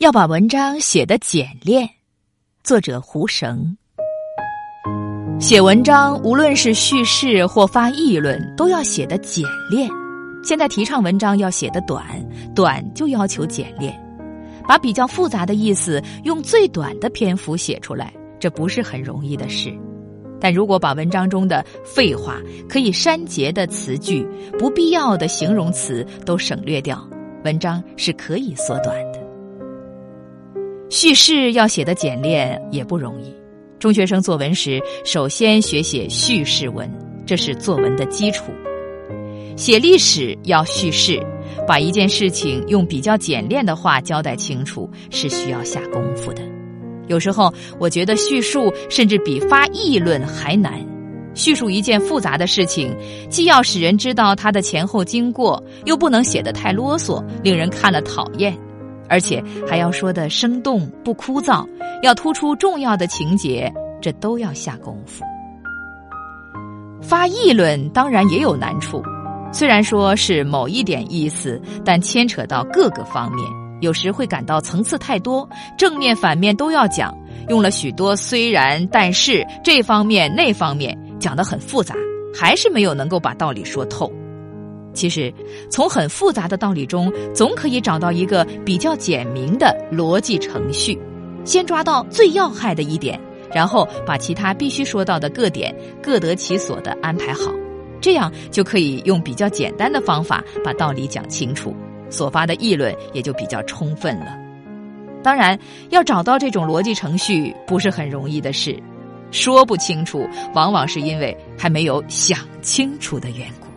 要把文章写得简练。作者胡绳。写文章，无论是叙事或发议论，都要写得简练。现在提倡文章要写得短，短就要求简练。把比较复杂的意思用最短的篇幅写出来，这不是很容易的事。但如果把文章中的废话、可以删节的词句、不必要的形容词都省略掉，文章是可以缩短。叙事要写的简练也不容易。中学生作文时，首先学写叙事文，这是作文的基础。写历史要叙事，把一件事情用比较简练的话交代清楚，是需要下功夫的。有时候，我觉得叙述甚至比发议论还难。叙述一件复杂的事情，既要使人知道它的前后经过，又不能写得太啰嗦，令人看了讨厌。而且还要说的生动不枯燥，要突出重要的情节，这都要下功夫。发议论当然也有难处，虽然说是某一点意思，但牵扯到各个方面，有时会感到层次太多，正面反面都要讲，用了许多虽然但是这方面那方面讲得很复杂，还是没有能够把道理说透。其实，从很复杂的道理中，总可以找到一个比较简明的逻辑程序。先抓到最要害的一点，然后把其他必须说到的各点各得其所的安排好，这样就可以用比较简单的方法把道理讲清楚，所发的议论也就比较充分了。当然，要找到这种逻辑程序不是很容易的事，说不清楚，往往是因为还没有想清楚的缘故。